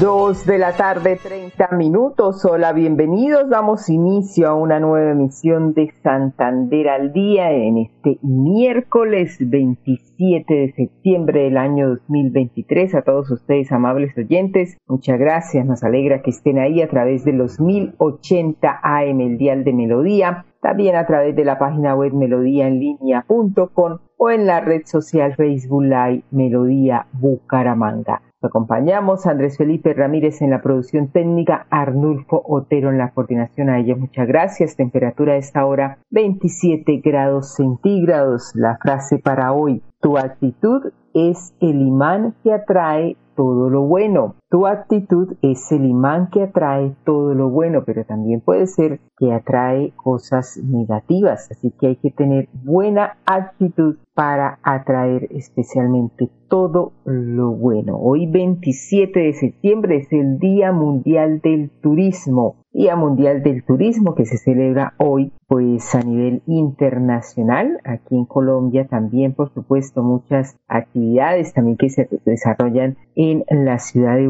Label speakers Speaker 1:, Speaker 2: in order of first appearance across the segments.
Speaker 1: Dos de la tarde, 30 minutos. Hola, bienvenidos. Damos inicio a una nueva emisión de Santander al Día en este miércoles 27 de septiembre del año 2023. A todos ustedes, amables oyentes, muchas gracias. Nos alegra que estén ahí a través de los 1080 AM, el Dial de Melodía. También a través de la página web melodíaenlínea.com o en la red social Facebook Live Melodía Bucaramanga acompañamos Andrés Felipe Ramírez en la producción técnica, Arnulfo Otero en la coordinación. A ella muchas gracias. Temperatura de esta hora 27 grados centígrados. La frase para hoy, tu actitud es el imán que atrae todo lo bueno. Tu actitud es el imán que atrae todo lo bueno, pero también puede ser que atrae cosas negativas. Así que hay que tener buena actitud para atraer especialmente todo lo bueno. Hoy 27 de septiembre es el Día Mundial del Turismo. Día Mundial del Turismo que se celebra hoy pues a nivel internacional. Aquí en Colombia también por supuesto muchas actividades también que se desarrollan en la ciudad de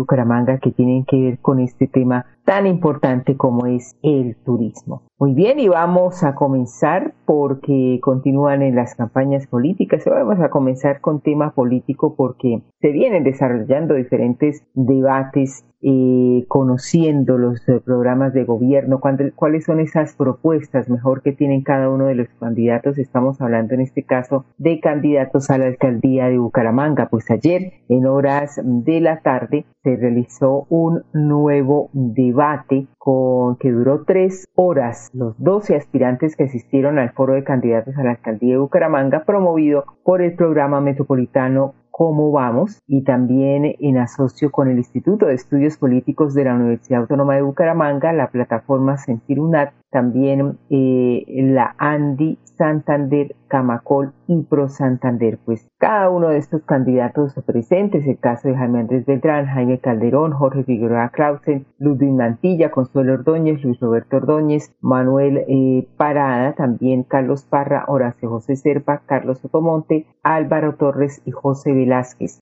Speaker 1: que tienen que ver con este tema tan importante como es el turismo. Muy bien, y vamos a comenzar porque continúan en las campañas políticas. Vamos a comenzar con tema político porque se vienen desarrollando diferentes debates eh, conociendo los eh, programas de gobierno, cuáles son esas propuestas mejor que tienen cada uno de los candidatos. Estamos hablando en este caso de candidatos a la alcaldía de Bucaramanga. Pues ayer, en horas de la tarde, se realizó un nuevo debate con, que duró tres horas. Los 12 aspirantes que asistieron al foro de candidatos a la alcaldía de Bucaramanga, promovido por el programa metropolitano cómo vamos y también en asocio con el Instituto de Estudios Políticos de la Universidad Autónoma de Bucaramanga, la plataforma Sentir UNAT, también eh, la Andy Santander, Camacol y Pro Santander. Pues cada uno de estos candidatos presentes, el caso de Jaime Andrés Beltrán, Jaime Calderón, Jorge Figueroa Clausen, Ludwig Mantilla, Consuelo Ordóñez, Luis Roberto Ordóñez, Manuel eh, Parada, también Carlos Parra, Horacio José Serpa, Carlos Otomonte, Álvaro Torres y José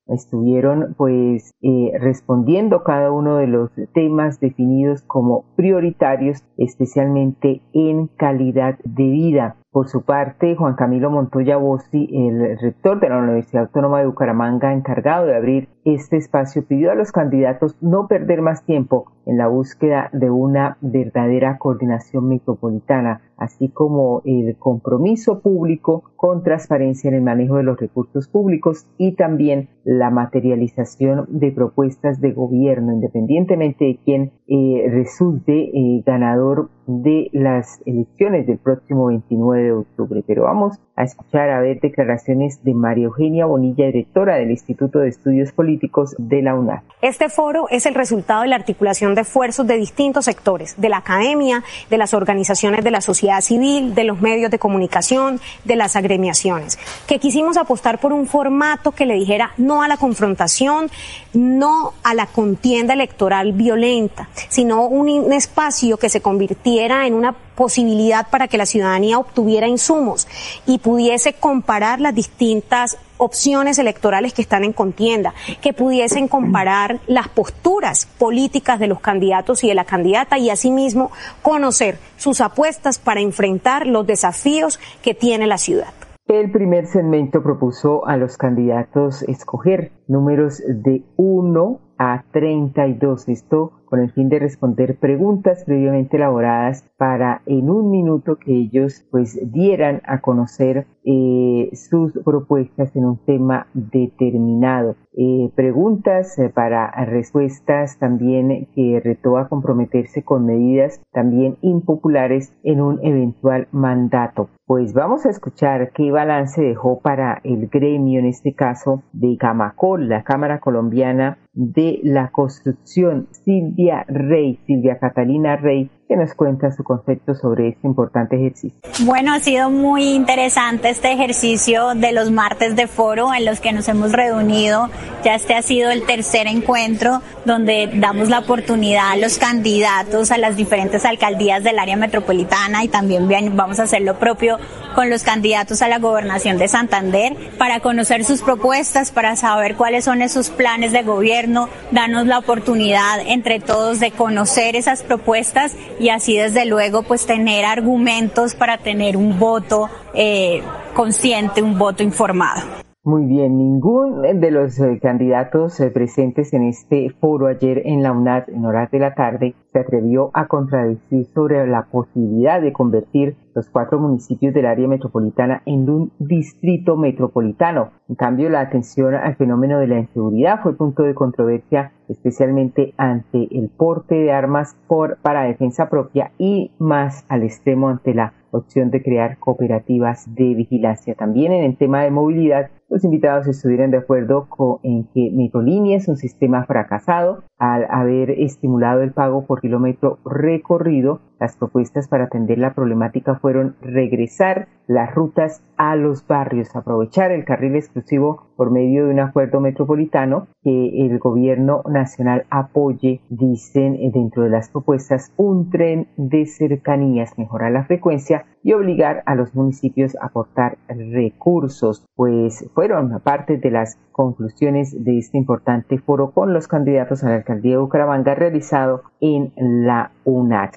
Speaker 1: Estuvieron pues eh, respondiendo cada uno de los temas definidos como prioritarios, especialmente en calidad de vida. Por su parte, Juan Camilo Montoya Bossi, el rector de la Universidad Autónoma de Bucaramanga, encargado de abrir este espacio, pidió a los candidatos no perder más tiempo en la búsqueda de una verdadera coordinación metropolitana, así como el compromiso público con transparencia en el manejo de los recursos públicos y también la materialización de propuestas de gobierno, independientemente de quién eh, resulte eh, ganador de las elecciones del próximo 29 de octubre. Pero vamos a escuchar a ver declaraciones de María Eugenia Bonilla, directora del Instituto de Estudios Políticos de la.
Speaker 2: Este foro es el resultado de la articulación de esfuerzos de distintos sectores, de la academia, de las organizaciones de la sociedad civil, de los medios de comunicación, de las agremiaciones, que quisimos apostar por un formato que le dijera no a la confrontación, no a la contienda electoral violenta, sino un espacio que se convirtiera en una posibilidad para que la ciudadanía obtuviera insumos y pudiese comparar las distintas opciones electorales que están en contienda, que pudiesen comparar las posturas políticas de los candidatos y de la candidata y asimismo conocer sus apuestas para enfrentar los desafíos que tiene la ciudad.
Speaker 1: El primer segmento propuso a los candidatos escoger números de 1 a 32. Esto con el fin de responder preguntas previamente elaboradas para en un minuto que ellos pues dieran a conocer eh, sus propuestas en un tema determinado. Eh, preguntas eh, para respuestas también que retó a comprometerse con medidas también impopulares en un eventual mandato. Pues vamos a escuchar qué balance dejó para el gremio, en este caso de Camacol, la Cámara Colombiana de la Construcción, Silvia Rey, Silvia Catalina Rey, que nos cuenta su concepto sobre este importante ejercicio.
Speaker 3: Bueno, ha sido muy interesante este ejercicio de los martes de foro en los que nos hemos reunido. Ya este ha sido el tercer encuentro donde damos la oportunidad a los candidatos a las diferentes alcaldías del área metropolitana y también vamos a hacer lo propio con los candidatos a la gobernación de Santander para conocer sus propuestas, para saber cuáles son esos planes de gobierno, darnos la oportunidad entre todos de conocer esas propuestas y así desde luego pues tener argumentos para tener un voto eh, consciente, un voto informado.
Speaker 1: Muy bien, ningún de los eh, candidatos eh, presentes en este foro ayer en la UNAD en horas de la tarde se atrevió a contradecir sobre la posibilidad de convertir los cuatro municipios del área metropolitana en un distrito metropolitano. En cambio, la atención al fenómeno de la inseguridad fue punto de controversia, especialmente ante el porte de armas por, para defensa propia y más al extremo ante la opción de crear cooperativas de vigilancia. También en el tema de movilidad, los invitados estuvieron de acuerdo con, en que Metrolínea es un sistema fracasado al haber estimulado el pago por kilómetro recorrido. Las propuestas para atender la problemática fueron regresar las rutas a los barrios, aprovechar el carril exclusivo por medio de un acuerdo metropolitano que el gobierno nacional apoye, dicen eh, dentro de las propuestas, un tren de cercanías, mejorar la frecuencia y obligar a los municipios a aportar recursos, pues fueron parte de las conclusiones de este importante foro con los candidatos a la alcaldía de Bucaramanga realizado en la UNAT.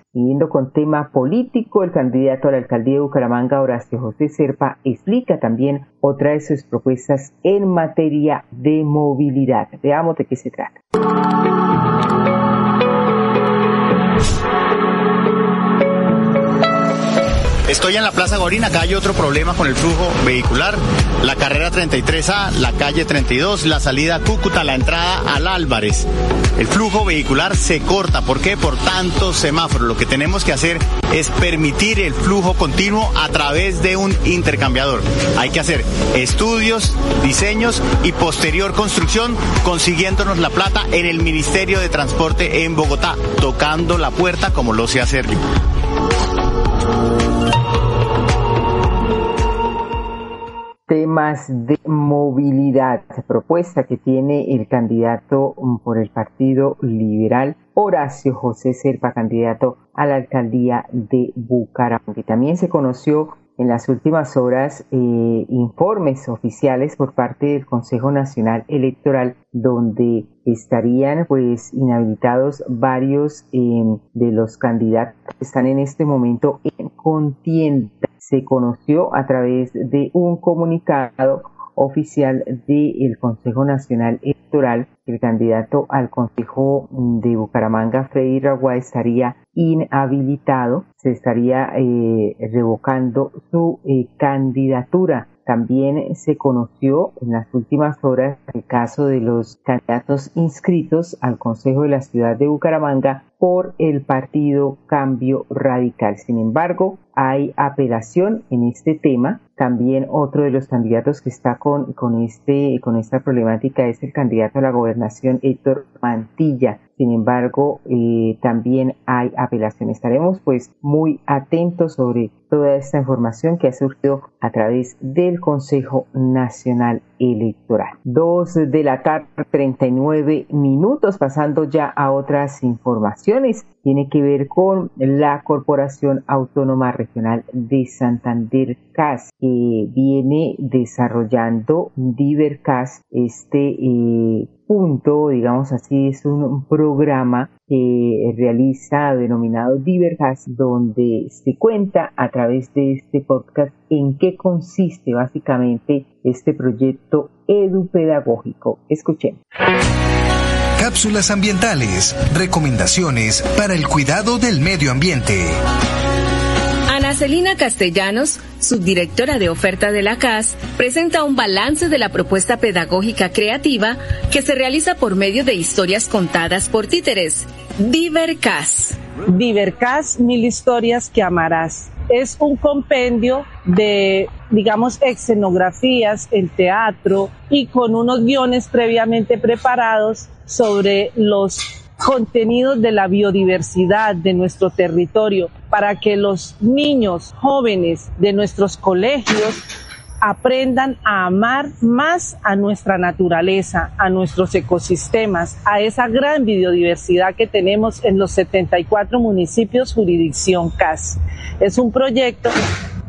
Speaker 1: Con tema político, el candidato a la alcaldía de Bucaramanga, Horacio José Serpa, explica también otra de sus propuestas en materia de movilidad. Veamos de qué se trata.
Speaker 4: Estoy en la Plaza Gorina, acá hay otro problema con el flujo vehicular. La carrera 33A, la calle 32, la salida Cúcuta, la entrada al Álvarez. El flujo vehicular se corta. ¿Por qué? Por tantos semáforos. Lo que tenemos que hacer es permitir el flujo continuo a través de un intercambiador. Hay que hacer estudios, diseños y posterior construcción consiguiéndonos la plata en el Ministerio de Transporte en Bogotá, tocando la puerta como lo sé hacer
Speaker 1: temas de movilidad, propuesta que tiene el candidato mm, por el Partido Liberal, Horacio José Serpa, candidato a la alcaldía de Bucaramanga. También se conoció en las últimas horas eh, informes oficiales por parte del Consejo Nacional Electoral donde estarían pues inhabilitados varios em, de los candidatos que están en este momento en contienda. Se conoció a través de un comunicado oficial del Consejo Nacional Electoral, el candidato al Consejo de Bucaramanga, Freddy Ragua, estaría inhabilitado, se estaría eh, revocando su eh, candidatura. También se conoció en las últimas horas el caso de los candidatos inscritos al Consejo de la Ciudad de Bucaramanga por el partido Cambio Radical. Sin embargo, hay apelación en este tema. También otro de los candidatos que está con, con, este, con esta problemática es el candidato a la gobernación Héctor Mantilla. Sin embargo, eh, también hay apelación. Estaremos pues muy atentos sobre toda esta información que ha surgido a través del Consejo Nacional Electoral. Dos de la tarde, 39 minutos, pasando ya a otras informaciones. Tiene que ver con la Corporación Autónoma Regional de Santander CAS, que viene desarrollando DiverCAS, este eh, punto, digamos así, es un programa que realiza denominado Divergas, donde se cuenta a través de este podcast en qué consiste básicamente este proyecto edupedagógico. Escuchen.
Speaker 5: Cápsulas ambientales, recomendaciones para el cuidado del medio ambiente.
Speaker 6: Celina Castellanos, subdirectora de oferta de la CAS, presenta un balance de la propuesta pedagógica creativa que se realiza por medio de historias contadas por títeres. Divercas.
Speaker 7: Divercas, mil historias que amarás. Es un compendio de digamos, escenografías, el teatro y con unos guiones previamente preparados sobre los contenidos de la biodiversidad de nuestro territorio para que los niños jóvenes de nuestros colegios aprendan a amar más a nuestra naturaleza, a nuestros ecosistemas, a esa gran biodiversidad que tenemos en los 74 municipios jurisdicción CAS. Es un proyecto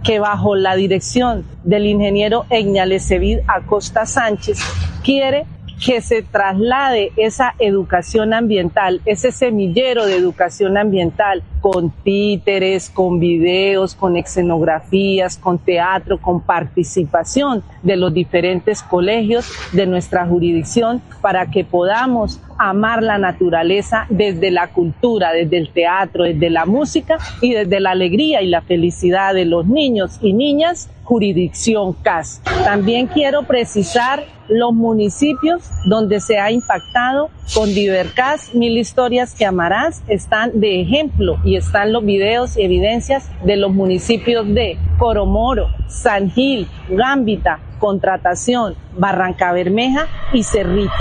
Speaker 7: que bajo la dirección del ingeniero Egnalecevid Acosta Sánchez quiere que se traslade esa educación ambiental, ese semillero de educación ambiental con títeres, con videos, con escenografías, con teatro, con participación de los diferentes colegios de nuestra jurisdicción para que podamos amar la naturaleza desde la cultura, desde el teatro, desde la música y desde la alegría y la felicidad de los niños y niñas, jurisdicción CAS. También quiero precisar los municipios donde se ha impactado con Divercas, Mil Historias que Amarás, están de ejemplo y están los videos y evidencias de los municipios de Coromoro, San Gil, Gambita, Contratación, Barranca Bermeja y Cerrito.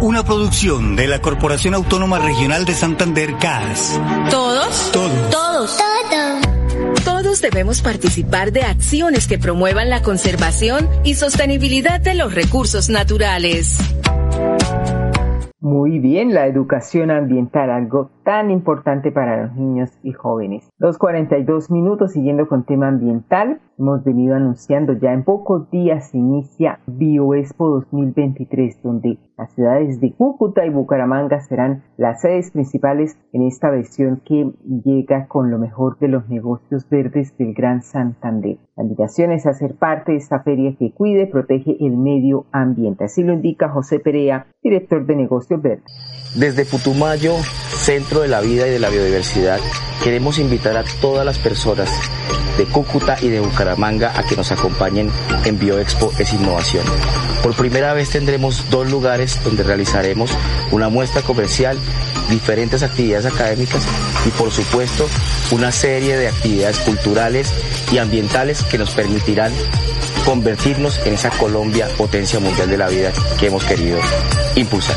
Speaker 8: Una producción de la Corporación Autónoma Regional de Santander, CAS.
Speaker 6: ¿Todos?
Speaker 8: Todos.
Speaker 6: Todos. Todos. Debemos participar de acciones que promuevan la conservación y sostenibilidad de los recursos naturales.
Speaker 1: Muy bien, la educación ambiental, algo tan importante para los niños y jóvenes. Los 42 minutos siguiendo con tema ambiental. Hemos venido anunciando ya en pocos días inicia BioExpo 2023, donde las ciudades de Cúcuta y Bucaramanga serán las sedes principales en esta versión que llega con lo mejor de los negocios verdes del Gran Santander. La invitación es hacer parte de esta feria que cuide, protege el medio ambiente. Así lo indica José Perea, director de negocios verdes.
Speaker 9: Desde Putumayo, Centro de la Vida y de la Biodiversidad, queremos invitar a todas las personas de Cúcuta y de Bucaramanga a que nos acompañen en BioExpo es Innovación. Por primera vez tendremos dos lugares donde realizaremos una muestra comercial, diferentes actividades académicas y por supuesto una serie de actividades culturales y ambientales que nos permitirán convertirnos en esa Colombia potencia mundial de la vida que hemos querido impulsar.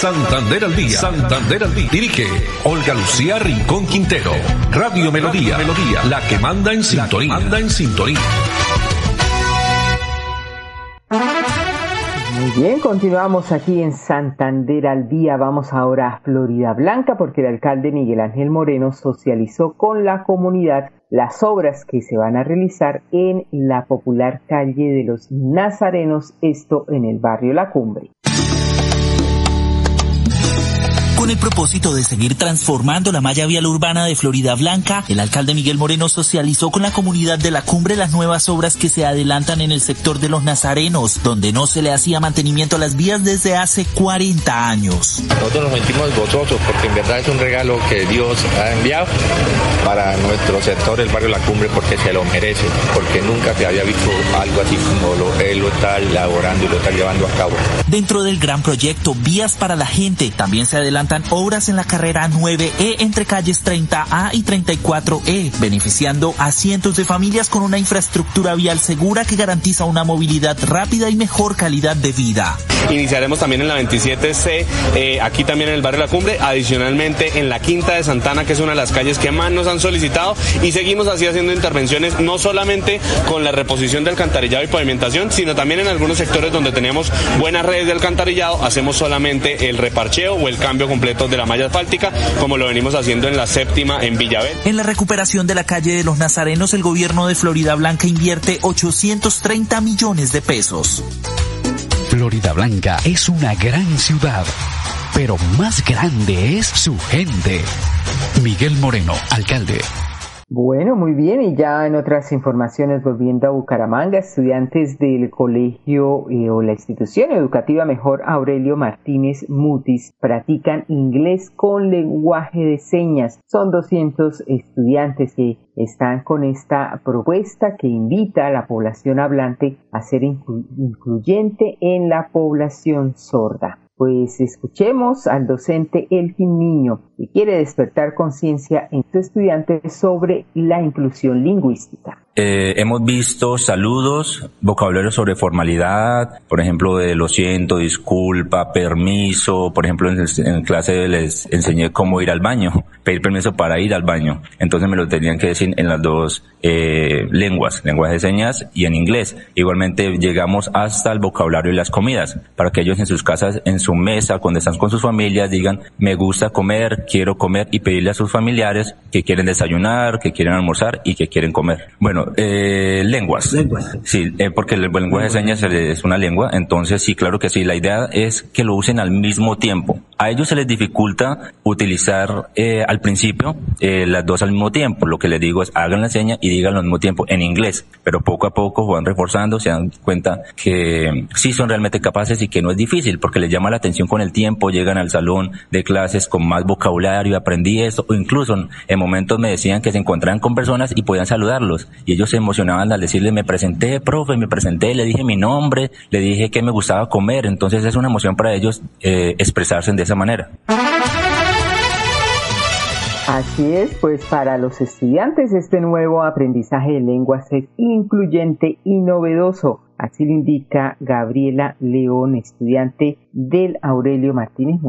Speaker 5: Santander al día. Santander al día. Dirige Olga Lucía Rincón Quintero. Radio Melodía. Melodía. La que manda en sintonía. Manda en sintonía.
Speaker 1: Muy bien, continuamos aquí en Santander al día. Vamos ahora a Florida Blanca porque el alcalde Miguel Ángel Moreno socializó con la comunidad las obras que se van a realizar en la popular calle de los Nazarenos, esto en el barrio La Cumbre.
Speaker 10: Con el propósito de seguir transformando la malla vial urbana de Florida Blanca, el alcalde Miguel Moreno socializó con la comunidad de la cumbre las nuevas obras que se adelantan en el sector de los Nazarenos, donde no se le hacía mantenimiento a las vías desde hace 40 años.
Speaker 11: Nosotros nos sentimos gozosos porque en verdad es un regalo que Dios ha enviado para nuestro sector, el barrio La Cumbre, porque se lo merece, porque nunca se había visto algo así como lo, él lo está elaborando y lo está llevando a cabo.
Speaker 10: Dentro del gran proyecto Vías para la Gente, también se adelanta obras en la carrera 9E entre calles 30A y 34E, beneficiando a cientos de familias con una infraestructura vial segura que garantiza una movilidad rápida y mejor calidad de vida.
Speaker 12: Iniciaremos también en la 27C, eh, aquí también en el barrio La Cumbre, adicionalmente en la Quinta de Santana, que es una de las calles que más nos han solicitado, y seguimos así haciendo intervenciones, no solamente con la reposición de alcantarillado y pavimentación, sino también en algunos sectores donde tenemos buenas redes de alcantarillado, hacemos solamente el reparcheo o el cambio completo de la malla asfáltica, como lo venimos haciendo en la séptima en Villabel.
Speaker 10: En la recuperación de la calle de los Nazarenos, el gobierno de Florida Blanca invierte 830 millones de pesos.
Speaker 13: Florida Blanca es una gran ciudad, pero más grande es su gente. Miguel Moreno, alcalde.
Speaker 1: Bueno, muy bien. Y ya en otras informaciones, volviendo a Bucaramanga, estudiantes del colegio eh, o la institución educativa mejor Aurelio Martínez Mutis practican inglés con lenguaje de señas. Son 200 estudiantes que están con esta propuesta que invita a la población hablante a ser incluyente en la población sorda. Pues escuchemos al docente Elkin Niño, que quiere despertar conciencia en sus estudiantes sobre la inclusión lingüística.
Speaker 14: Eh, hemos visto saludos, vocabulario sobre formalidad, por ejemplo, de lo siento, disculpa, permiso. Por ejemplo, en, clase les enseñé cómo ir al baño, pedir permiso para ir al baño. Entonces me lo tenían que decir en las dos eh, lenguas, lenguaje de señas y en inglés. Igualmente llegamos hasta el vocabulario y las comidas, para que ellos en sus casas, en su mesa, cuando están con sus familias, digan, me gusta comer, quiero comer y pedirle a sus familiares que quieren desayunar, que quieren almorzar y que quieren comer. Bueno, eh, lenguas. Sí, eh, porque el, lenguaje de señas es una lengua, entonces sí, claro que sí. La idea es que lo usen al mismo tiempo. A ellos se les dificulta utilizar eh, al principio eh, las dos al mismo tiempo. Lo que les digo es hagan la seña y díganlo al mismo tiempo en inglés, pero poco a poco van reforzando, se dan cuenta que sí son realmente capaces y que no es difícil porque les llama la atención con el tiempo, llegan al salón de clases con más vocabulario, aprendí eso, o incluso en momentos me decían que se encontraban con personas y podían saludarlos y ellos se emocionaban al decirle, me presenté, profe, me presenté, le dije mi nombre, le dije que me gustaba comer. Entonces es una emoción para ellos eh, expresarse de esa manera.
Speaker 1: Así es, pues para los estudiantes este nuevo aprendizaje de lenguas es incluyente y novedoso. Así lo indica Gabriela León, estudiante del Aurelio Martínez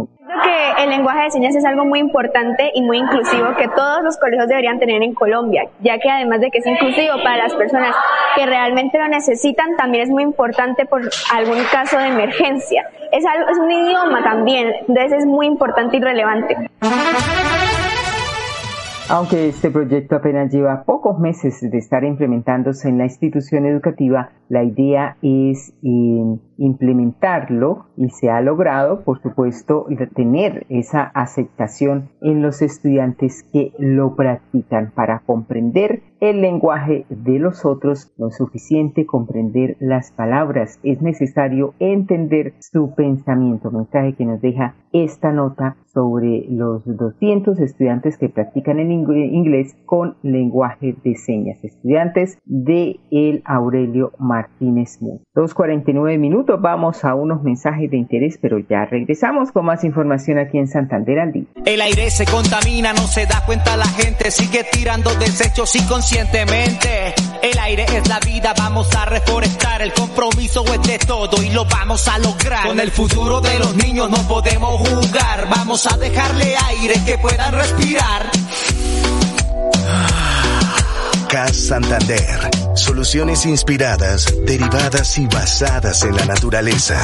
Speaker 15: lenguaje de señas es algo muy importante y muy inclusivo que todos los colegios deberían tener en Colombia, ya que además de que es inclusivo para las personas que realmente lo necesitan, también es muy importante por algún caso de emergencia. Es, algo, es un idioma también, entonces es muy importante y relevante.
Speaker 1: Aunque este proyecto apenas lleva pocos meses de estar implementándose en la institución educativa, la idea es eh, implementarlo y se ha logrado, por supuesto, tener esa aceptación en los estudiantes que lo practican para comprender el lenguaje de los otros. No es suficiente comprender las palabras, es necesario entender su pensamiento. Mensaje que nos deja esta nota sobre los 200 estudiantes que practican en inglés con lenguaje de señas. Estudiantes de el Aurelio Martínez Mu. 2.49 minutos, vamos a unos mensajes de interés, pero ya regresamos con más información aquí en Santander al día.
Speaker 16: El aire se contamina, no se da cuenta la gente, sigue tirando desechos inconscientemente. El aire es la vida, vamos a reforestar, el compromiso es de todo y lo vamos a lograr. Con el futuro de los niños no podemos jugar, vamos a dejarle aire que puedan respirar.
Speaker 8: CAS Santander. Soluciones inspiradas, derivadas y basadas en la naturaleza.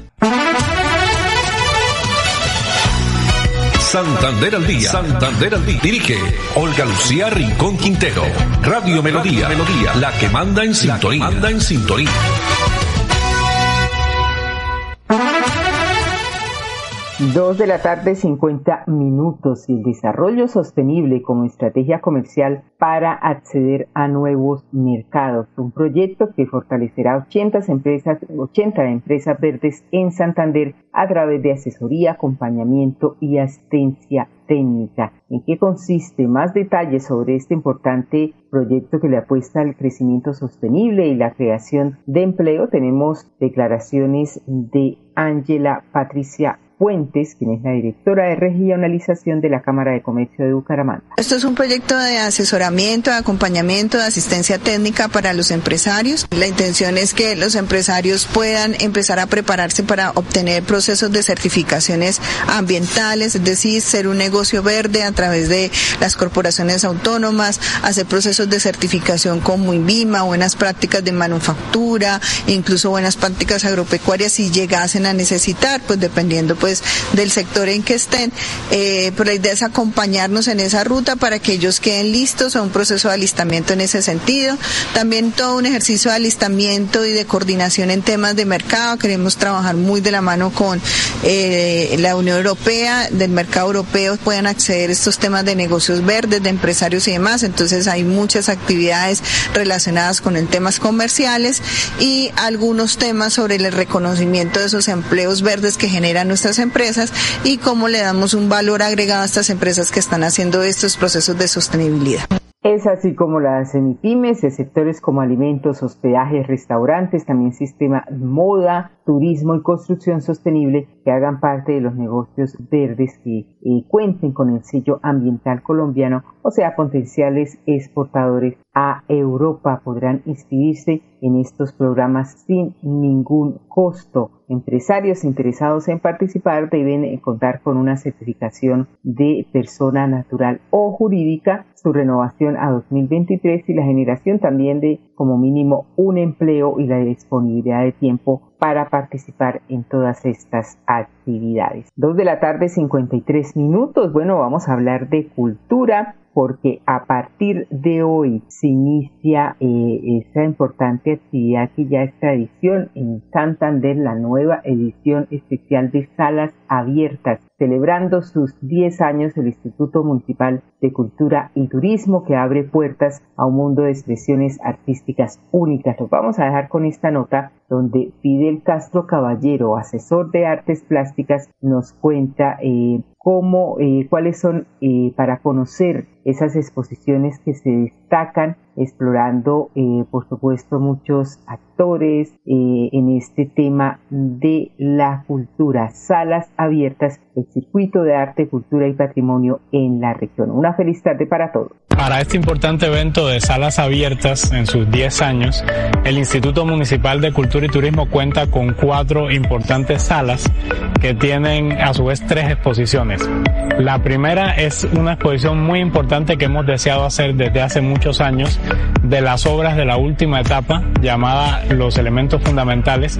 Speaker 5: Santander al día. Santander al día. Dirige Olga Lucía Rincón Quintero. Radio Melodía. Melodía. La que manda en sintonía. manda en sintonía.
Speaker 1: Dos de la tarde, 50 minutos el desarrollo sostenible como estrategia comercial para acceder a nuevos mercados. Un proyecto que fortalecerá 80 empresas, 80 empresas verdes en Santander a través de asesoría, acompañamiento y asistencia técnica. ¿En qué consiste? Más detalles sobre este importante proyecto que le apuesta al crecimiento sostenible y la creación de empleo. Tenemos declaraciones de Ángela Patricia Fuentes, quien es la directora de regionalización de la Cámara de Comercio de Bucaramanga.
Speaker 17: Esto es un proyecto de asesoramiento, de acompañamiento, de asistencia técnica para los empresarios. La intención es que los empresarios puedan empezar a prepararse para obtener procesos de certificaciones ambientales, es decir, ser un negocio verde a través de las corporaciones autónomas, hacer procesos de certificación como INVIMA, buenas prácticas de manufactura, incluso buenas prácticas agropecuarias si llegasen a necesitar, pues dependiendo pues pues, del sector en que estén. Eh, pero la idea es acompañarnos en esa ruta para que ellos queden listos a un proceso de alistamiento en ese sentido. También todo un ejercicio de alistamiento y de coordinación en temas de mercado. Queremos trabajar muy de la mano con eh, la Unión Europea, del mercado europeo, puedan acceder a estos temas de negocios verdes, de empresarios y demás. Entonces hay muchas actividades relacionadas con el temas comerciales y algunos temas sobre el reconocimiento de esos empleos verdes que generan nuestras empresas y cómo le damos un valor agregado a estas empresas que están haciendo estos procesos de sostenibilidad.
Speaker 1: Es así como las semipymes de sectores como alimentos, hospedajes, restaurantes, también sistema moda, turismo y construcción sostenible que hagan parte de los negocios verdes que eh, cuenten con el sello ambiental colombiano, o sea, potenciales exportadores a Europa podrán inscribirse en estos programas sin ningún costo. Empresarios interesados en participar deben eh, contar con una certificación de persona natural o jurídica, su renovación a 2023 y la generación también de como mínimo un empleo y la disponibilidad de tiempo para participar en todas estas actividades. Dos de la tarde, 53 minutos. Bueno, vamos a hablar de cultura porque a partir de hoy se inicia eh, esa importante actividad que ya es tradición en Santander, la nueva edición especial de Salas Abiertas, celebrando sus 10 años el Instituto Municipal de Cultura y Turismo que abre puertas a un mundo de expresiones artísticas únicas. Vamos a dejar con esta nota donde Fidel Castro Caballero, asesor de artes plásticas, nos cuenta eh, cómo, eh, cuáles son eh, para conocer esas exposiciones que se destacan explorando, eh, por supuesto, muchos actores en este tema de la cultura, salas abiertas, el circuito de arte, cultura y patrimonio en la región. Una feliz tarde para todos.
Speaker 18: Para este importante evento de salas abiertas en sus 10 años, el Instituto Municipal de Cultura y Turismo cuenta con cuatro importantes salas que tienen a su vez tres exposiciones. La primera es una exposición muy importante que hemos deseado hacer desde hace muchos años de las obras de la última etapa llamada Los elementos fundamentales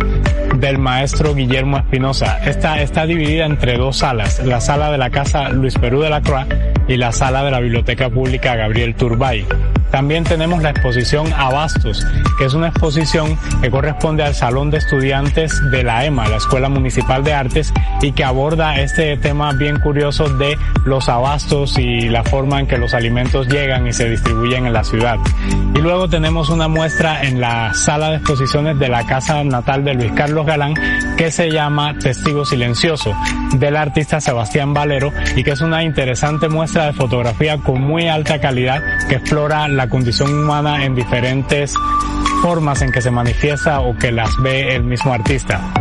Speaker 18: del maestro Guillermo Espinosa. Esta está dividida entre dos salas, la sala de la Casa Luis Perú de la Croix y la sala de la Biblioteca Pública Gabriel Turbay. También tenemos la exposición Abastos, que es una exposición que corresponde al Salón de Estudiantes de la EMA, la Escuela Municipal de Artes, y que aborda este tema bien curioso de los abastos y la forma en que los alimentos llegan y se distribuyen en la ciudad. Y luego tenemos una muestra en la sala de de la casa natal de Luis Carlos Galán, que se llama Testigo Silencioso, del artista Sebastián Valero, y que es una interesante muestra de fotografía con muy alta calidad que explora la condición humana en diferentes formas en que se manifiesta o que las ve el mismo artista.